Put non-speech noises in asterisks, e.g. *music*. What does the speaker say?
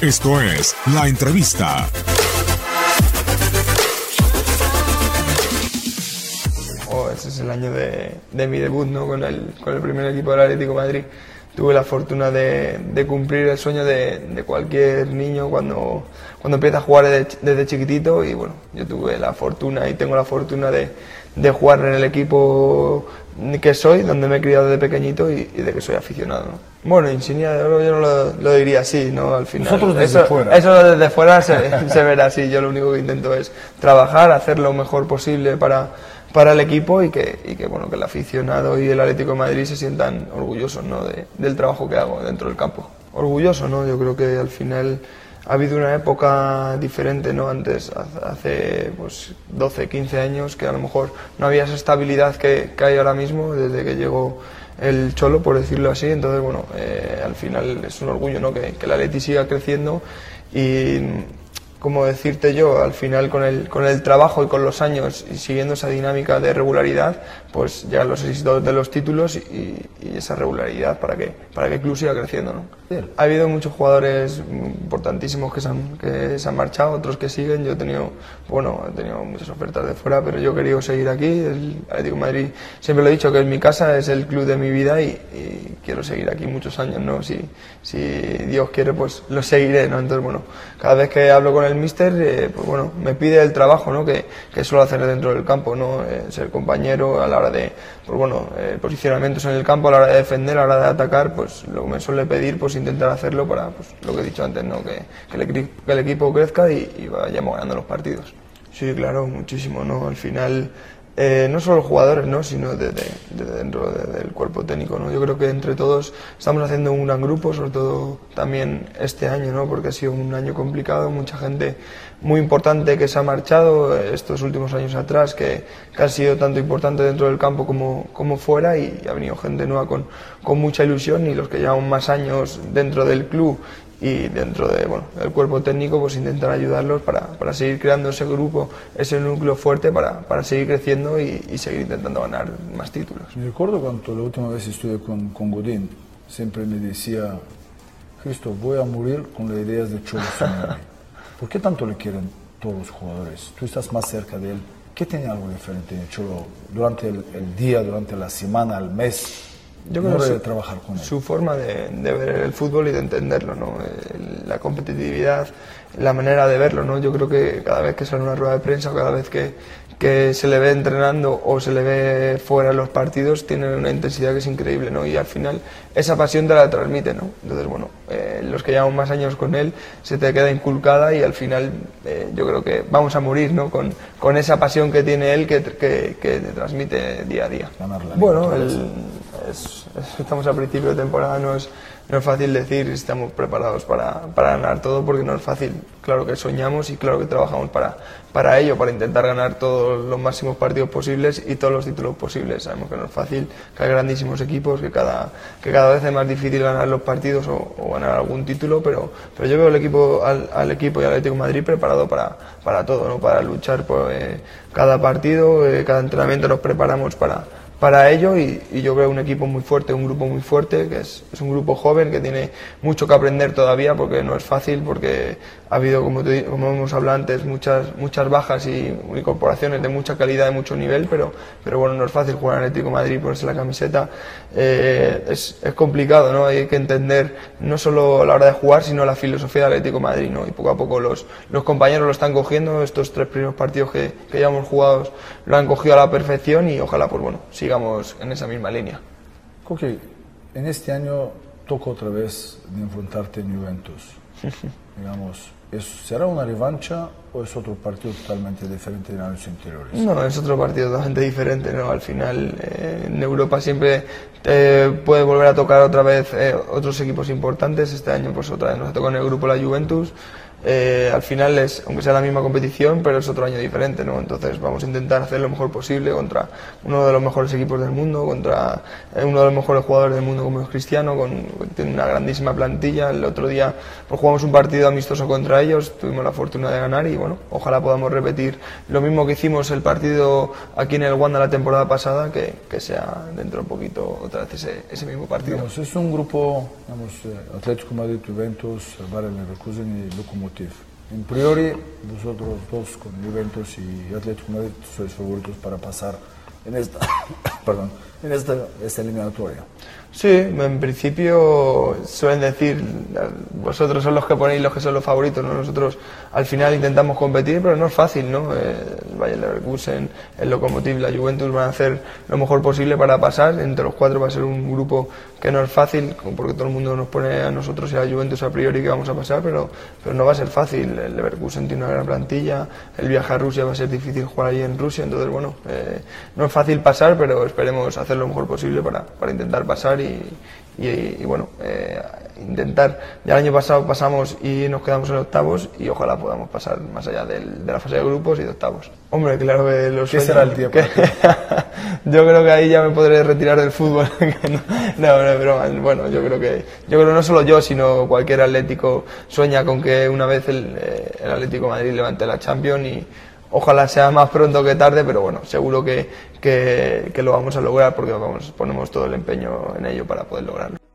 Esto es La Entrevista. Oh, ese es el año de, de mi debut ¿no? con, el, con el primer equipo del Atlético Madrid. Tuve la fortuna de, de cumplir el sueño de, de, cualquier niño cuando, cuando empieza a jugar desde, desde, chiquitito y bueno, yo tuve la fortuna y tengo la fortuna de, de jugar en el equipo que soy, donde me he criado de pequeñito y, y de que soy aficionado. ¿no? Bueno, insignia de oro yo no lo, lo, diría así, ¿no? Al final. Nosotros desde eso, fuera. Eso desde fuera se, *laughs* se verá así. Yo lo único que intento es trabajar, hacer lo mejor posible para, para el equipo y que, y que, bueno, que el aficionado y el Atlético de Madrid se sientan orgullosos ¿no? de, del trabajo que hago dentro del campo. Orgulloso, ¿no? Yo creo que al final ha habido una época diferente, ¿no? Antes, hace pues, 12, 15 años, que a lo mejor no había esa estabilidad que, que hay ahora mismo desde que llegó el Cholo, por decirlo así. Entonces, bueno, eh, al final es un orgullo, ¿no? Que, que la Leti siga creciendo y como decirte yo, al final con el, con el trabajo y con los años y siguiendo esa dinámica de regularidad, pues llegan los éxitos de los títulos y, y, esa regularidad para que, para que el club siga creciendo. ¿no? Ha habido muchos jugadores importantísimos que se, han, que se han marchado, otros que siguen. Yo he tenido, bueno, he tenido muchas ofertas de fuera, pero yo he querido seguir aquí. El Atlético de Madrid, siempre lo he dicho, que es mi casa, es el club de mi vida y, y quiero seguir aquí muchos años. ¿no? Si, si Dios quiere, pues lo seguiré. ¿no? Entonces, bueno, cada vez que hablo con el míster, eh, pues bueno, me pide el trabajo ¿no? que, que suelo hacer dentro del campo, ¿no? Eh, ser compañero a la hora de, pues bueno, eh, posicionamientos en el campo, a la hora de defender, a la hora de atacar, pues lo que me suele pedir, pues intentar hacerlo para, pues lo que he dicho antes, ¿no? Que, que, el, el, equipo crezca y, y, vayamos ganando los partidos. Sí, claro, muchísimo, ¿no? Al final, eh, no solo jugadores, ¿no? sino de, de dentro de, del cuerpo técnico. ¿no? Yo creo que entre todos estamos haciendo un gran grupo, sobre todo también este año, ¿no? porque ha sido un año complicado, mucha gente muy importante que se ha marchado estos últimos años atrás, que, que ha sido tanto importante dentro del campo como, como fuera y ha venido gente nueva con, con mucha ilusión y los que llevan más años dentro del club y dentro de, bueno, del cuerpo técnico pues intentar ayudarlos para, para, seguir creando ese grupo, ese núcleo fuerte para, para seguir creciendo y, y, seguir intentando ganar más títulos. Me recuerdo cuando la última vez estuve con, con Godín, siempre me decía, Cristo, voy a morir con las ideas de Cholo. *laughs* ¿Por qué tanto le quieren todos los jugadores? Tú estás más cerca de él. ¿Qué tiene algo diferente Cholo durante el, el día, durante la semana, el mes? Yo creo que su, trabajar con él. su forma de, de, ver el fútbol y de entenderlo, ¿no? la competitividad, la manera de verlo, ¿no? Yo creo que cada vez que sale una rueda de prensa, cada vez que, que se le ve entrenando o se le ve fuera en los partidos, tiene una intensidad que es increíble, ¿no? Y al final esa pasión te la transmite, ¿no? Entonces, bueno, eh, los que llevamos más años con él se te queda inculcada y al final eh, yo creo que vamos a morir, ¿no? Con, con esa pasión que tiene él que, que, que te transmite día a día. Bueno, el, es, es, estamos a principio de temporada, no es, no es fácil decir si estamos preparados para, para, ganar todo porque no es fácil. Claro que soñamos y claro que trabajamos para, para ello, para intentar ganar los máximos partidos posibles y todos los títulos posibles. Sabemos que no es fácil, que hay grandísimos equipos, que cada, que cada vez es más difícil ganar los partidos o, ganar algún título, pero, pero yo veo el equipo, al, al, equipo y al Atlético Madrid preparado para, para todo, ¿no? para luchar por eh, cada partido, eh, cada entrenamiento nos preparamos para para ello y, y, yo veo un equipo muy fuerte, un grupo muy fuerte, que es, es, un grupo joven que tiene mucho que aprender todavía porque no es fácil, porque ha habido, como, te, como hemos hablado antes, muchas, muchas bajas y incorporaciones de mucha calidad, de mucho nivel, pero, pero bueno, no es fácil jugar en Atlético de Madrid, ponerse la camiseta, eh, es, es, complicado, ¿no? Hay que entender no solo la hora de jugar, sino la filosofía del Atlético Madrid, ¿no? Y poco a poco los, los compañeros lo están cogiendo, estos tres primeros partidos que, que ya hemos jugado lo han cogido a la perfección y ojalá, pues bueno, sí sigamos en esa misma línea. Ok, en este año toca otra vez de enfrentarte en Juventus. *laughs* Digamos, ¿es, ¿será una revancha o es otro partido totalmente diferente de años anteriores? No, es otro partido totalmente diferente, ¿no? Al final, eh, en Europa siempre te puede volver a tocar otra vez eh, otros equipos importantes. Este año, pues otra vez nos tocó en el grupo la Juventus. Eh, al final es, aunque sea la misma competición, pero es otro año diferente, ¿no? Entonces vamos a intentar hacer lo mejor posible contra uno de los mejores equipos del mundo, contra eh, uno de los mejores jugadores del mundo como es Cristiano, con, tiene una grandísima plantilla. El otro día pues, jugamos un partido amistoso contra ellos, tuvimos la fortuna de ganar y bueno, ojalá podamos repetir lo mismo que hicimos el partido aquí en el Wanda la temporada pasada, que, que sea dentro de un poquito otra vez ese, ese mismo partido. Digamos, es un grupo, digamos, eh, Atlético Madrid, Juventus, Bayer Leverkusen y Lokomotiv. En priori, vosotros dos con Juventus y Atlético Madrid sois favoritos para pasar en esta, *coughs* perdón, en esta, esta eliminatoria. Sí, en principio suelen decir, vosotros son los que ponéis los que son los favoritos, ¿no? nosotros al final intentamos competir, pero no es fácil, ¿no? Eh, el Bayern Leverkusen, el Lokomotiv, la Juventus van a hacer lo mejor posible para pasar, entre los cuatro va a ser un grupo que no es fácil, porque todo el mundo nos pone a nosotros y a la Juventus a priori que vamos a pasar, pero, pero no va a ser fácil, el Leverkusen tiene una gran plantilla, el viaje a Rusia va a ser difícil jugar allí en Rusia, entonces bueno, eh, no es fácil pasar, pero esperemos hacer lo mejor posible para, para intentar pasar y, y, y bueno, eh, intentar. Ya el año pasado pasamos y nos quedamos en octavos y ojalá podamos pasar más allá del, de la fase de grupos y de octavos. Hombre, claro que los ¿Qué será el tiempo? *laughs* yo creo que ahí ya me podré retirar del fútbol. *laughs* no, no, pero bueno, yo creo que yo creo no solo yo, sino cualquier atlético sueña con que una vez el, eh, el Atlético de Madrid levante la Champions y ojalá sea más pronto que tarde, pero bueno, seguro que, que, lo vamos a lograr porque ponemos todo el empeño en ello para poder lograrlo.